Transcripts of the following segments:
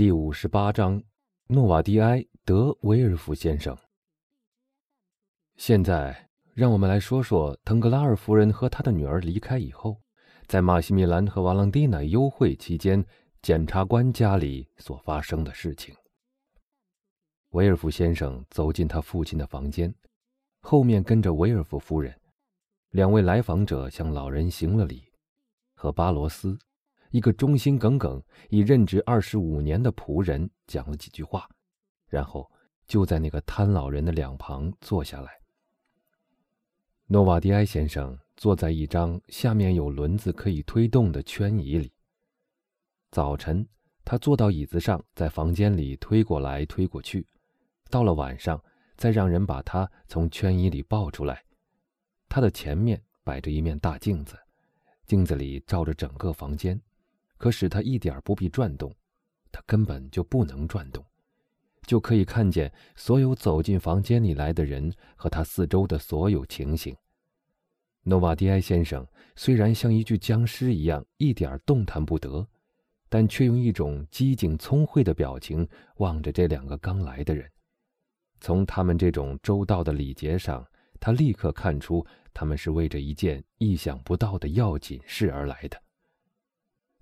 第五十八章，诺瓦迪埃·德维尔福先生。现在，让我们来说说腾格拉尔夫人和她的女儿离开以后，在马西米兰和瓦朗蒂娜幽会期间，检察官家里所发生的事情。维尔夫先生走进他父亲的房间，后面跟着维尔夫夫人。两位来访者向老人行了礼，和巴罗斯。一个忠心耿耿、已任职二十五年的仆人讲了几句话，然后就在那个瘫老人的两旁坐下来。诺瓦迪埃先生坐在一张下面有轮子可以推动的圈椅里。早晨，他坐到椅子上，在房间里推过来推过去；到了晚上，再让人把他从圈椅里抱出来。他的前面摆着一面大镜子，镜子里照着整个房间。可使他一点不必转动，他根本就不能转动，就可以看见所有走进房间里来的人和他四周的所有情形。诺瓦迪埃先生虽然像一具僵尸一样一点动弹不得，但却用一种机警聪慧的表情望着这两个刚来的人。从他们这种周到的礼节上，他立刻看出他们是为着一件意想不到的要紧事而来的。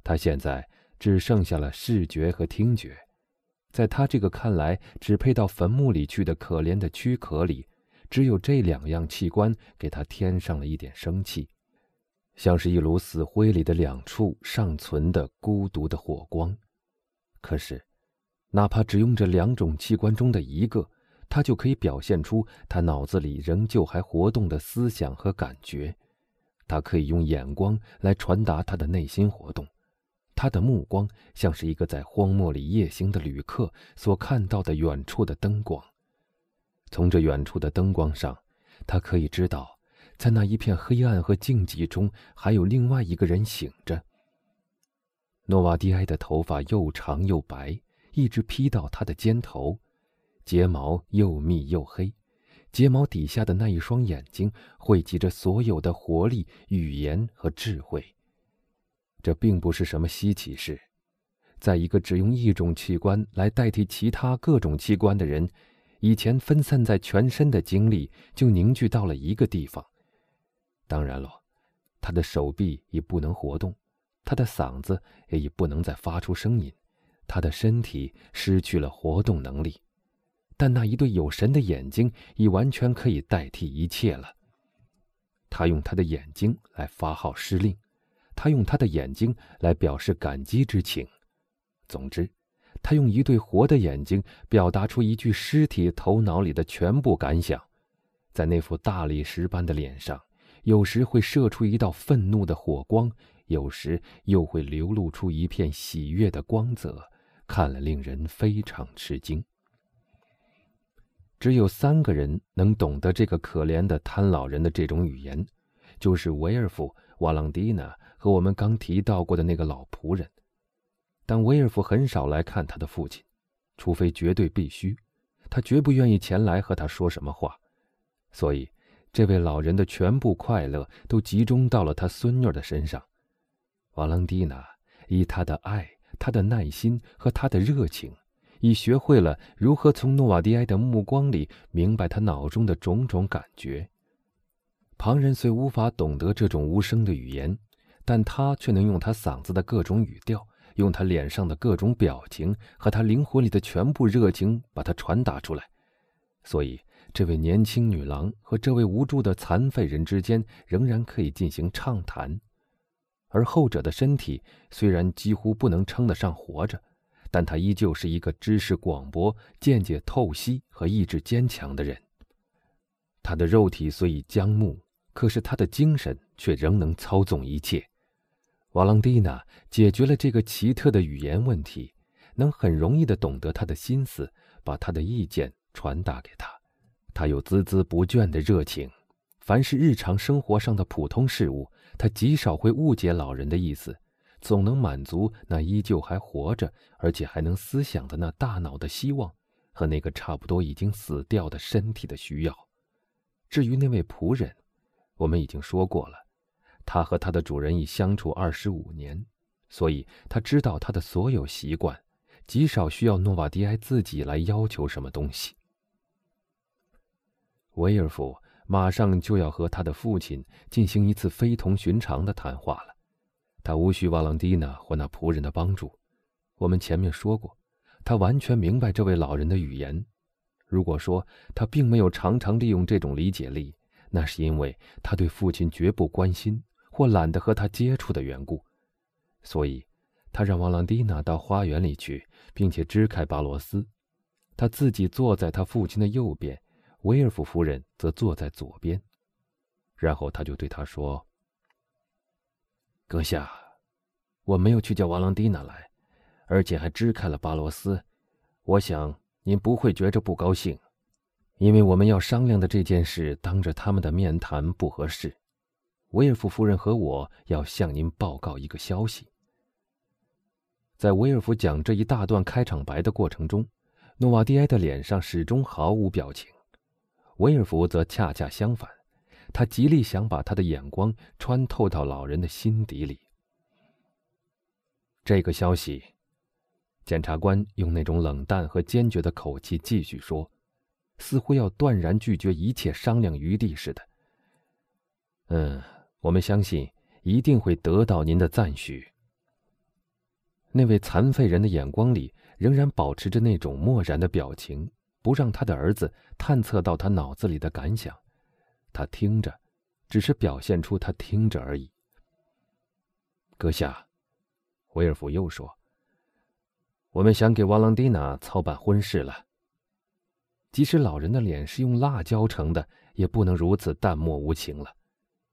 他现在只剩下了视觉和听觉，在他这个看来只配到坟墓里去的可怜的躯壳里，只有这两样器官给他添上了一点生气，像是一炉死灰里的两处尚存的孤独的火光。可是，哪怕只用这两种器官中的一个，他就可以表现出他脑子里仍旧还活动的思想和感觉，他可以用眼光来传达他的内心活动。他的目光像是一个在荒漠里夜行的旅客所看到的远处的灯光。从这远处的灯光上，他可以知道，在那一片黑暗和静寂中，还有另外一个人醒着。诺瓦迪埃的头发又长又白，一直披到他的肩头，睫毛又密又黑，睫毛底下的那一双眼睛汇集着所有的活力、语言和智慧。这并不是什么稀奇事，在一个只用一种器官来代替其他各种器官的人，以前分散在全身的精力就凝聚到了一个地方。当然了，他的手臂已不能活动，他的嗓子也已不能再发出声音，他的身体失去了活动能力，但那一对有神的眼睛已完全可以代替一切了。他用他的眼睛来发号施令。他用他的眼睛来表示感激之情。总之，他用一对活的眼睛表达出一具尸体头脑里的全部感想。在那副大理石般的脸上，有时会射出一道愤怒的火光，有时又会流露出一片喜悦的光泽，看了令人非常吃惊。只有三个人能懂得这个可怜的瘫老人的这种语言，就是维尔夫、瓦朗蒂娜。和我们刚提到过的那个老仆人，但威尔夫很少来看他的父亲，除非绝对必须，他绝不愿意前来和他说什么话。所以，这位老人的全部快乐都集中到了他孙女的身上。瓦朗蒂娜以他的爱、他的耐心和他的热情，已学会了如何从诺瓦迪埃的目光里明白他脑中的种种感觉。旁人虽无法懂得这种无声的语言。但他却能用他嗓子的各种语调，用他脸上的各种表情和他灵魂里的全部热情，把它传达出来。所以，这位年轻女郎和这位无助的残废人之间仍然可以进行畅谈，而后者的身体虽然几乎不能称得上活着，但他依旧是一个知识广博、见解透析和意志坚强的人。他的肉体虽已僵木，可是他的精神却仍能操纵一切。瓦朗蒂娜解决了这个奇特的语言问题，能很容易地懂得他的心思，把他的意见传达给他。他有孜孜不倦的热情，凡是日常生活上的普通事物，他极少会误解老人的意思，总能满足那依旧还活着而且还能思想的那大脑的希望和那个差不多已经死掉的身体的需要。至于那位仆人，我们已经说过了。他和他的主人已相处二十五年，所以他知道他的所有习惯，极少需要诺瓦迪埃自己来要求什么东西。威尔夫马上就要和他的父亲进行一次非同寻常的谈话了，他无需瓦朗蒂娜或那仆人的帮助。我们前面说过，他完全明白这位老人的语言。如果说他并没有常常利用这种理解力，那是因为他对父亲绝不关心或懒得和他接触的缘故。所以，他让瓦朗蒂娜到花园里去，并且支开巴罗斯，他自己坐在他父亲的右边，威尔夫夫人则坐在左边。然后他就对他说：“阁下，我没有去叫瓦朗蒂娜来，而且还支开了巴罗斯。我想您不会觉着不高兴，因为我们要商量的这件事当着他们的面谈不合适。威尔夫夫人和我要向您报告一个消息。”在威尔夫讲这一大段开场白的过程中，诺瓦迪埃的脸上始终毫无表情。威尔夫则恰恰相反，他极力想把他的眼光穿透到老人的心底里。这个消息，检察官用那种冷淡和坚决的口气继续说，似乎要断然拒绝一切商量余地似的。嗯，我们相信一定会得到您的赞许。那位残废人的眼光里仍然保持着那种漠然的表情，不让他的儿子探测到他脑子里的感想。他听着，只是表现出他听着而已。阁下，威尔夫又说：“我们想给瓦朗蒂娜操办婚事了。即使老人的脸是用蜡浇成的，也不能如此淡漠无情了。”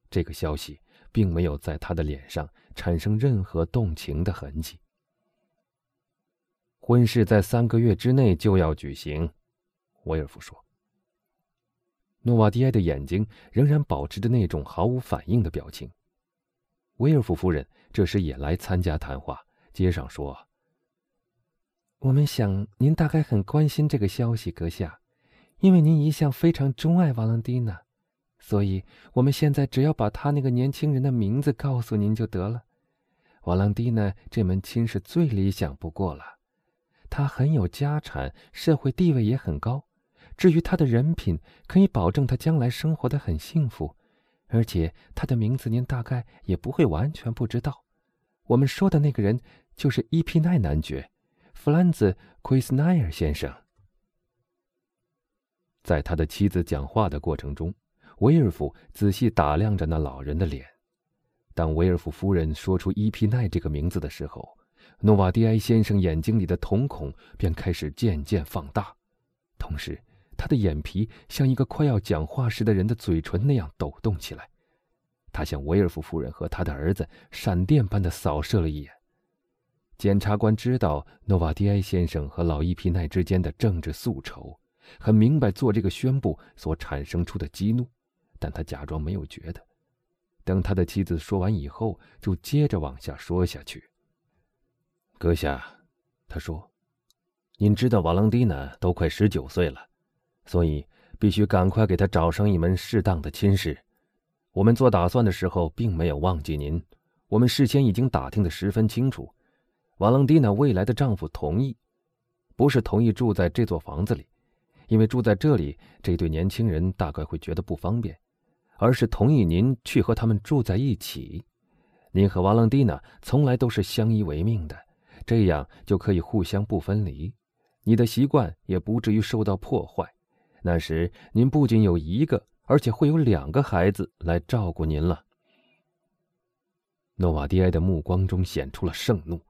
这个消息并没有在他的脸上产生任何动情的痕迹。婚事在三个月之内就要举行，威尔夫说。诺瓦迪埃的眼睛仍然保持着那种毫无反应的表情。威尔夫夫人这时也来参加谈话，接上说：“我们想您大概很关心这个消息，阁下，因为您一向非常钟爱瓦朗蒂娜，所以我们现在只要把他那个年轻人的名字告诉您就得了。瓦朗蒂娜这门亲事最理想不过了。”他很有家产，社会地位也很高。至于他的人品，可以保证他将来生活的很幸福。而且他的名字您大概也不会完全不知道。我们说的那个人就是伊皮奈男爵，弗兰兹·奎斯奈尔先生。在他的妻子讲话的过程中，威尔夫仔细打量着那老人的脸。当威尔夫夫人说出伊皮奈这个名字的时候，诺瓦迪埃先生眼睛里的瞳孔便开始渐渐放大，同时，他的眼皮像一个快要讲话时的人的嘴唇那样抖动起来。他向维尔夫夫人和他的儿子闪电般的扫射了一眼。检察官知道诺瓦迪埃先生和老伊皮奈之间的政治宿仇，很明白做这个宣布所产生出的激怒，但他假装没有觉得。等他的妻子说完以后，就接着往下说下去。阁下，他说：“您知道瓦朗蒂娜都快十九岁了，所以必须赶快给她找上一门适当的亲事。我们做打算的时候并没有忘记您，我们事先已经打听的十分清楚。瓦朗蒂娜未来的丈夫同意，不是同意住在这座房子里，因为住在这里这对年轻人大概会觉得不方便，而是同意您去和他们住在一起。您和瓦朗蒂娜从来都是相依为命的。”这样就可以互相不分离，你的习惯也不至于受到破坏。那时您不仅有一个，而且会有两个孩子来照顾您了。诺瓦迪埃的目光中显出了盛怒，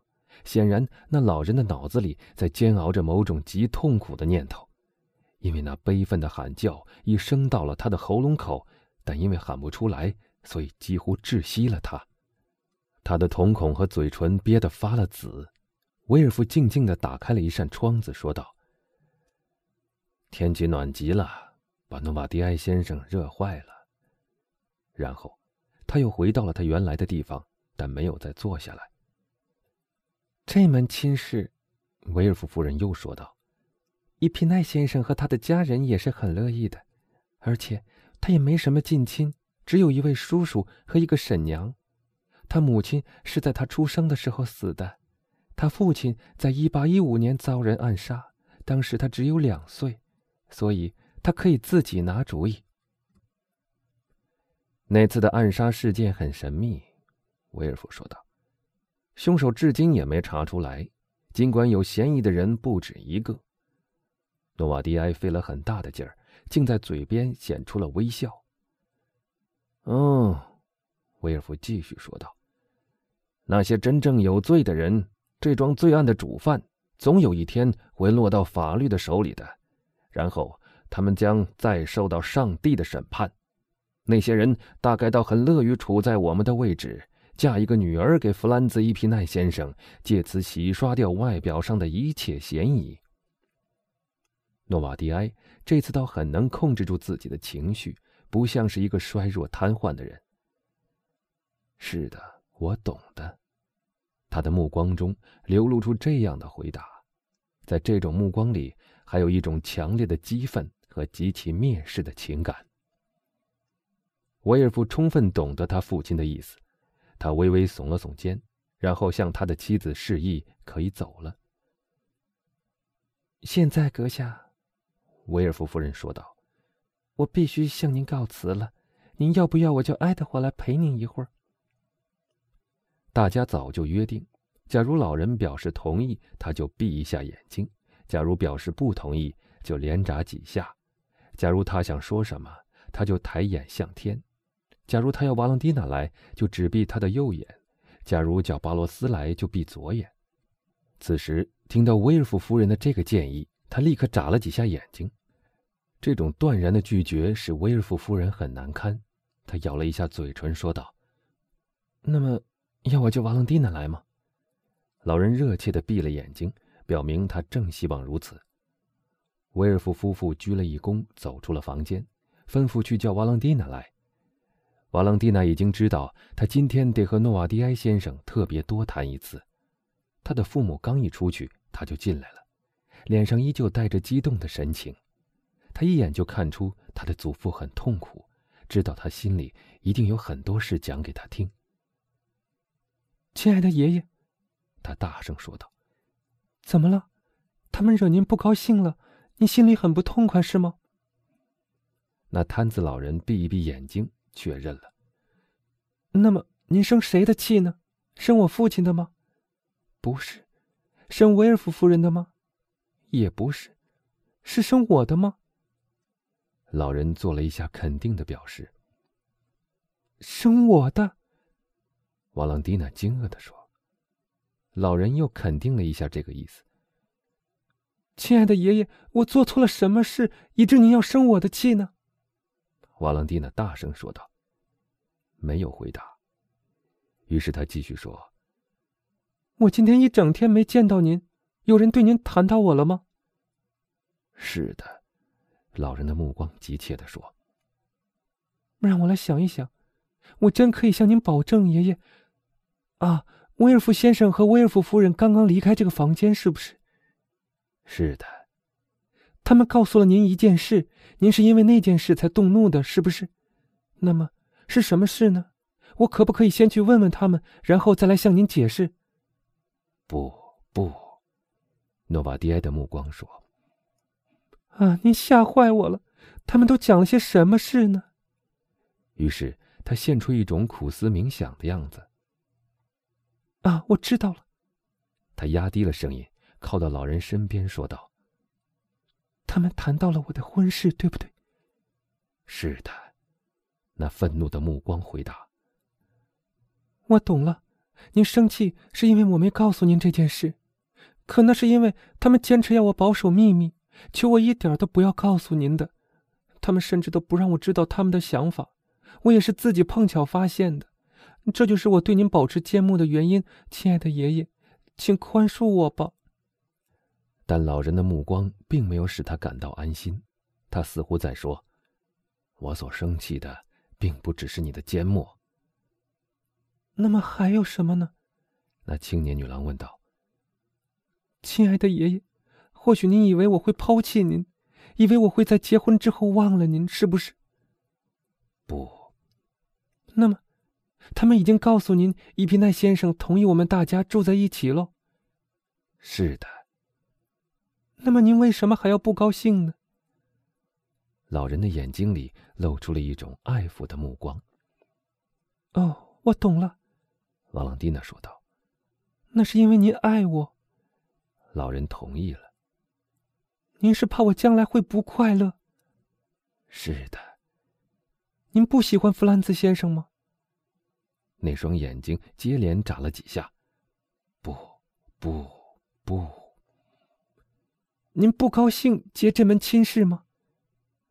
显然那老人的脑子里在煎熬着某种极痛苦的念头，因为那悲愤的喊叫已升到了他的喉咙口，但因为喊不出来，所以几乎窒息了他。他的瞳孔和嘴唇憋得发了紫。威尔夫静静地打开了一扇窗子，说道：“天气暖极了，把诺瓦迪埃先生热坏了。”然后，他又回到了他原来的地方，但没有再坐下来。这门亲事，威尔夫夫人又说道：“伊皮奈先生和他的家人也是很乐意的，而且他也没什么近亲，只有一位叔叔和一个婶娘。他母亲是在他出生的时候死的。”他父亲在一八一五年遭人暗杀，当时他只有两岁，所以他可以自己拿主意。那次的暗杀事件很神秘，威尔夫说道。凶手至今也没查出来，尽管有嫌疑的人不止一个。诺瓦迪埃费了很大的劲儿，竟在嘴边显出了微笑。哦，威尔夫继续说道：“那些真正有罪的人，这桩罪案的主犯，总有一天会落到法律的手里的，然后他们将再受到上帝的审判。那些人大概倒很乐于处在我们的位置。”嫁一个女儿给弗兰兹·伊皮奈先生，借此洗刷掉外表上的一切嫌疑。诺瓦迪埃这次倒很能控制住自己的情绪，不像是一个衰弱瘫痪的人。是的，我懂的。他的目光中流露出这样的回答，在这种目光里，还有一种强烈的激愤和极其蔑视的情感。威尔夫充分懂得他父亲的意思。他微微耸了耸肩，然后向他的妻子示意可以走了。现在，阁下，威尔夫夫人说道：“我必须向您告辞了。您要不要我叫爱德华来陪您一会儿？”大家早就约定，假如老人表示同意，他就闭一下眼睛；假如表示不同意，就连眨几下；假如他想说什么，他就抬眼向天。假如他要瓦朗蒂娜来，就只闭他的右眼；假如叫巴罗斯来，就闭左眼。此时听到威尔夫夫人的这个建议，他立刻眨了几下眼睛。这种断然的拒绝使威尔夫夫人很难堪。他咬了一下嘴唇，说道：“那么，要我叫瓦朗蒂娜来吗？”老人热切地闭了眼睛，表明他正希望如此。威尔夫夫妇鞠了一躬，走出了房间，吩咐去叫瓦朗蒂娜来。瓦朗蒂娜已经知道，他今天得和诺瓦迪埃先生特别多谈一次。他的父母刚一出去，他就进来了，脸上依旧带着激动的神情。他一眼就看出他的祖父很痛苦，知道他心里一定有很多事讲给他听。亲爱的爷爷，他大声说道：“怎么了？他们惹您不高兴了？你心里很不痛快是吗？”那摊子老人闭一闭眼睛。确认了。那么您生谁的气呢？生我父亲的吗？不是。生威尔夫夫人的吗？也不是。是生我的吗？老人做了一下肯定的表示。生我的。瓦朗蒂娜惊愕的说。老人又肯定了一下这个意思。亲爱的爷爷，我做错了什么事，以致您要生我的气呢？瓦朗蒂娜大声说道：“没有回答。”于是他继续说：“我今天一整天没见到您，有人对您谈到我了吗？”“是的。”老人的目光急切的说。“让我来想一想，我真可以向您保证，爷爷。啊，威尔夫先生和威尔夫夫人刚刚离开这个房间，是不是？”“是的。”他们告诉了您一件事，您是因为那件事才动怒的，是不是？那么是什么事呢？我可不可以先去问问他们，然后再来向您解释？不不，诺瓦迪埃的目光说：“啊，您吓坏我了！他们都讲了些什么事呢？”于是他现出一种苦思冥想的样子。啊，我知道了。他压低了声音，靠到老人身边说道。他们谈到了我的婚事，对不对？是的，那愤怒的目光回答。我懂了，您生气是因为我没告诉您这件事，可那是因为他们坚持要我保守秘密，求我一点都不要告诉您的。他们甚至都不让我知道他们的想法，我也是自己碰巧发现的。这就是我对您保持缄默的原因，亲爱的爷爷，请宽恕我吧。但老人的目光并没有使他感到安心，他似乎在说：“我所生气的，并不只是你的缄默。”那么还有什么呢？那青年女郎问道。“亲爱的爷爷，或许您以为我会抛弃您，以为我会在结婚之后忘了您，是不是？”“不。”“那么，他们已经告诉您，伊皮奈先生同意我们大家住在一起喽？”是的。那么您为什么还要不高兴呢？老人的眼睛里露出了一种爱抚的目光。哦，我懂了，瓦朗蒂娜说道。那是因为您爱我。老人同意了。您是怕我将来会不快乐？是的。您不喜欢弗兰兹先生吗？那双眼睛接连眨了几下。不，不，不。您不高兴结这门亲事吗？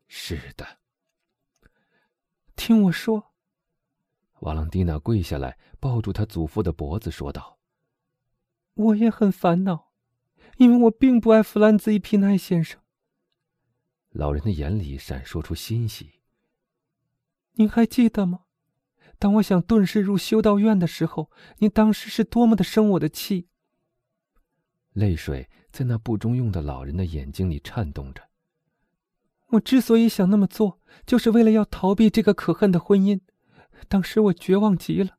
是的。听我说。瓦朗蒂娜跪下来，抱住他祖父的脖子，说道：“我也很烦恼，因为我并不爱弗兰兹·伊皮奈先生。”老人的眼里闪烁出欣喜。您还记得吗？当我想遁世入修道院的时候，您当时是多么的生我的气。泪水在那不中用的老人的眼睛里颤动着。我之所以想那么做，就是为了要逃避这个可恨的婚姻。当时我绝望极了。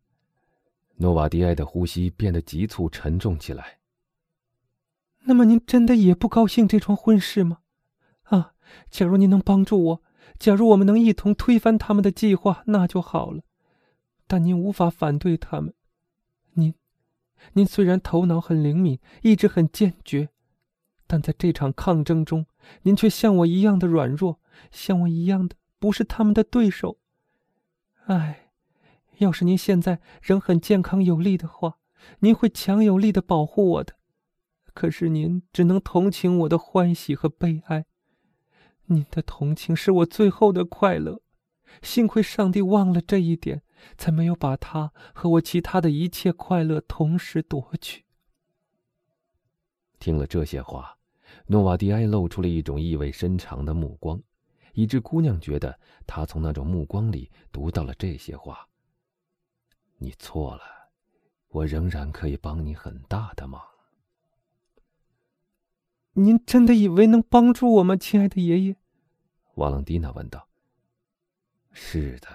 诺瓦迪埃的呼吸变得急促沉重起来。那么您真的也不高兴这桩婚事吗？啊，假如您能帮助我，假如我们能一同推翻他们的计划，那就好了。但您无法反对他们。您，您虽然头脑很灵敏，意志很坚决，但在这场抗争中，您却像我一样的软弱，像我一样的不是他们的对手。唉，要是您现在仍很健康有力的话，您会强有力的保护我的。可是您只能同情我的欢喜和悲哀，您的同情是我最后的快乐。幸亏上帝忘了这一点，才没有把他和我其他的一切快乐同时夺去。听了这些话，诺瓦迪埃露出了一种意味深长的目光。以致姑娘觉得他从那种目光里读到了这些话。你错了，我仍然可以帮你很大的忙。您真的以为能帮助我吗，亲爱的爷爷？瓦朗蒂娜问道。是的。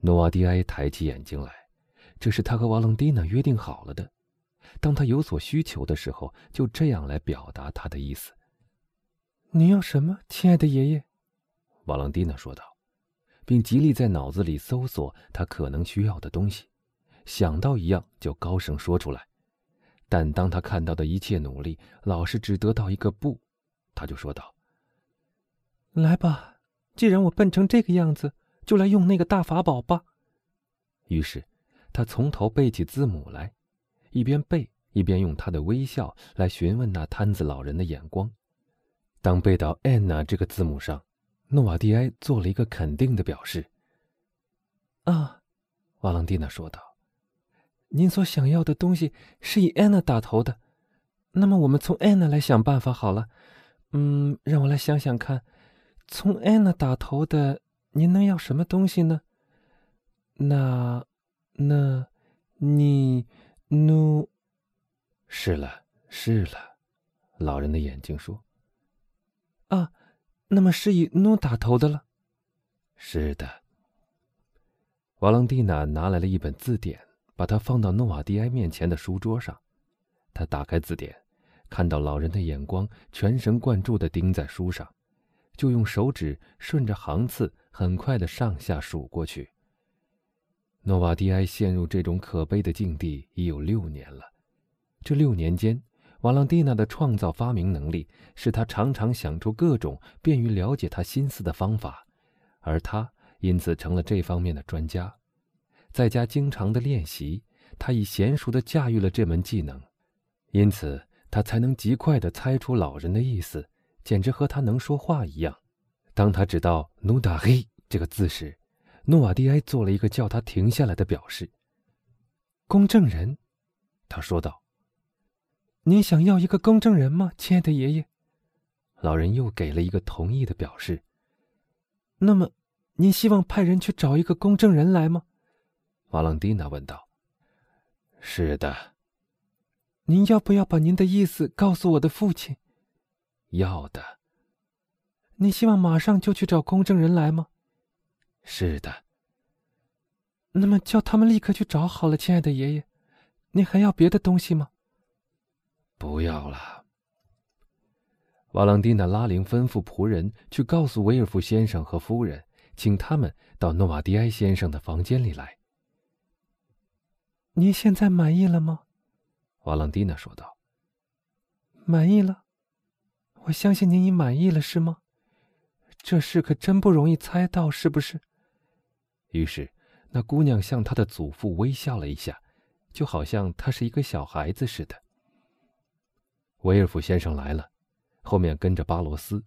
诺瓦迪埃抬起眼睛来，这是他和瓦朗蒂娜约定好了的。当他有所需求的时候，就这样来表达他的意思。你要什么，亲爱的爷爷？瓦朗蒂娜说道，并极力在脑子里搜索他可能需要的东西，想到一样就高声说出来。但当他看到的一切努力老是只得到一个不，他就说道：“来吧，既然我笨成这个样子，就来用那个大法宝吧。”于是，他从头背起字母来，一边背一边用他的微笑来询问那摊子老人的眼光。当背到 Anna 这个字母上，诺瓦蒂埃做了一个肯定的表示。啊，瓦朗蒂娜说道：“您所想要的东西是以 Anna 打头的，那么我们从 Anna 来想办法好了。嗯，让我来想想看，从 Anna 打头的，您能要什么东西呢？那，那，你，努……是了，是了，老人的眼睛说。”啊，那么是以努打头的了。是的。瓦朗蒂娜拿来了一本字典，把它放到诺瓦迪埃面前的书桌上。他打开字典，看到老人的眼光全神贯注地盯在书上，就用手指顺着行次很快地上下数过去。诺瓦迪埃陷入这种可悲的境地已有六年了，这六年间。瓦朗蒂娜的创造发明能力使他常常想出各种便于了解他心思的方法，而他因此成了这方面的专家。在家经常的练习，他已娴熟的驾驭了这门技能，因此他才能极快的猜出老人的意思，简直和他能说话一样。当他知道“努达黑”这个字时，诺瓦蒂埃做了一个叫他停下来的表示。公证人，他说道。您想要一个公证人吗，亲爱的爷爷？老人又给了一个同意的表示。那么，您希望派人去找一个公证人来吗？瓦朗蒂娜问道。是的。您要不要把您的意思告诉我的父亲？要的。你希望马上就去找公证人来吗？是的。那么，叫他们立刻去找好了，亲爱的爷爷。您还要别的东西吗？不要了。瓦朗蒂娜拉铃吩咐仆人去告诉维尔夫先生和夫人，请他们到诺瓦迪埃先生的房间里来。您现在满意了吗？瓦朗蒂娜说道。满意了，我相信您已满意了，是吗？这事可真不容易猜到，是不是？于是，那姑娘向她的祖父微笑了一下，就好像她是一个小孩子似的。威尔夫先生来了，后面跟着巴罗斯。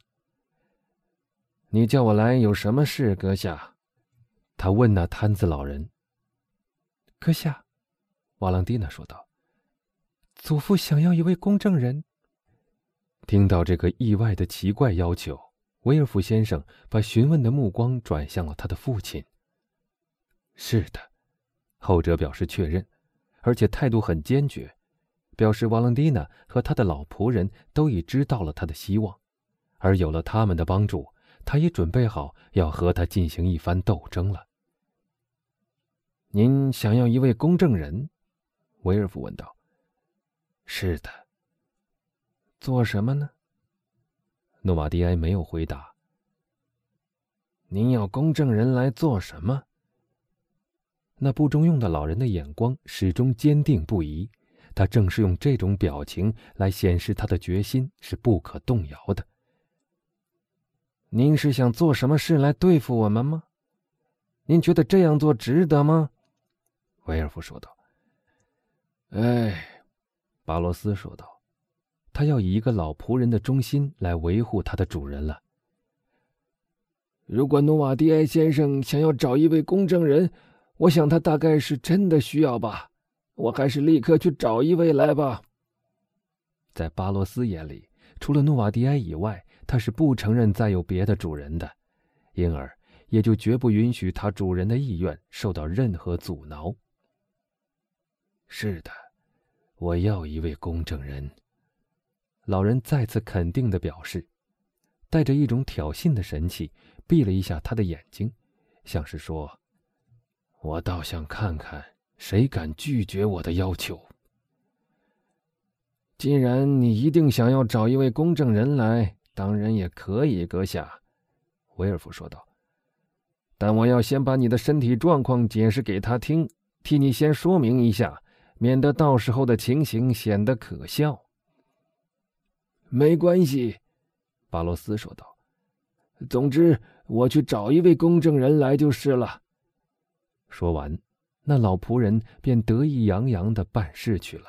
你叫我来有什么事，阁下？他问那摊子老人。阁下，瓦朗蒂娜说道：“祖父想要一位公证人。”听到这个意外的奇怪要求。威尔夫先生把询问的目光转向了他的父亲。是的，后者表示确认，而且态度很坚决，表示瓦朗蒂娜和他的老仆人都已知道了他的希望，而有了他们的帮助，他也准备好要和他进行一番斗争了。您想要一位公证人？威尔夫问道。是的。做什么呢？诺瓦迪埃没有回答。您要公证人来做什么？那不中用的老人的眼光始终坚定不移，他正是用这种表情来显示他的决心是不可动摇的。您是想做什么事来对付我们吗？您觉得这样做值得吗？威尔夫说道。哎，巴罗斯说道。他要以一个老仆人的忠心来维护他的主人了。如果努瓦迪埃先生想要找一位公证人，我想他大概是真的需要吧。我还是立刻去找一位来吧。在巴罗斯眼里，除了努瓦迪埃以外，他是不承认再有别的主人的，因而也就绝不允许他主人的意愿受到任何阻挠。是的，我要一位公证人。老人再次肯定的表示，带着一种挑衅的神气，闭了一下他的眼睛，像是说：“我倒想看看谁敢拒绝我的要求。”既然你一定想要找一位公证人来，当然也可以，阁下。”威尔夫说道。“但我要先把你的身体状况解释给他听，替你先说明一下，免得到时候的情形显得可笑。”没关系，巴罗斯说道。总之，我去找一位公证人来就是了。说完，那老仆人便得意洋洋的办事去了。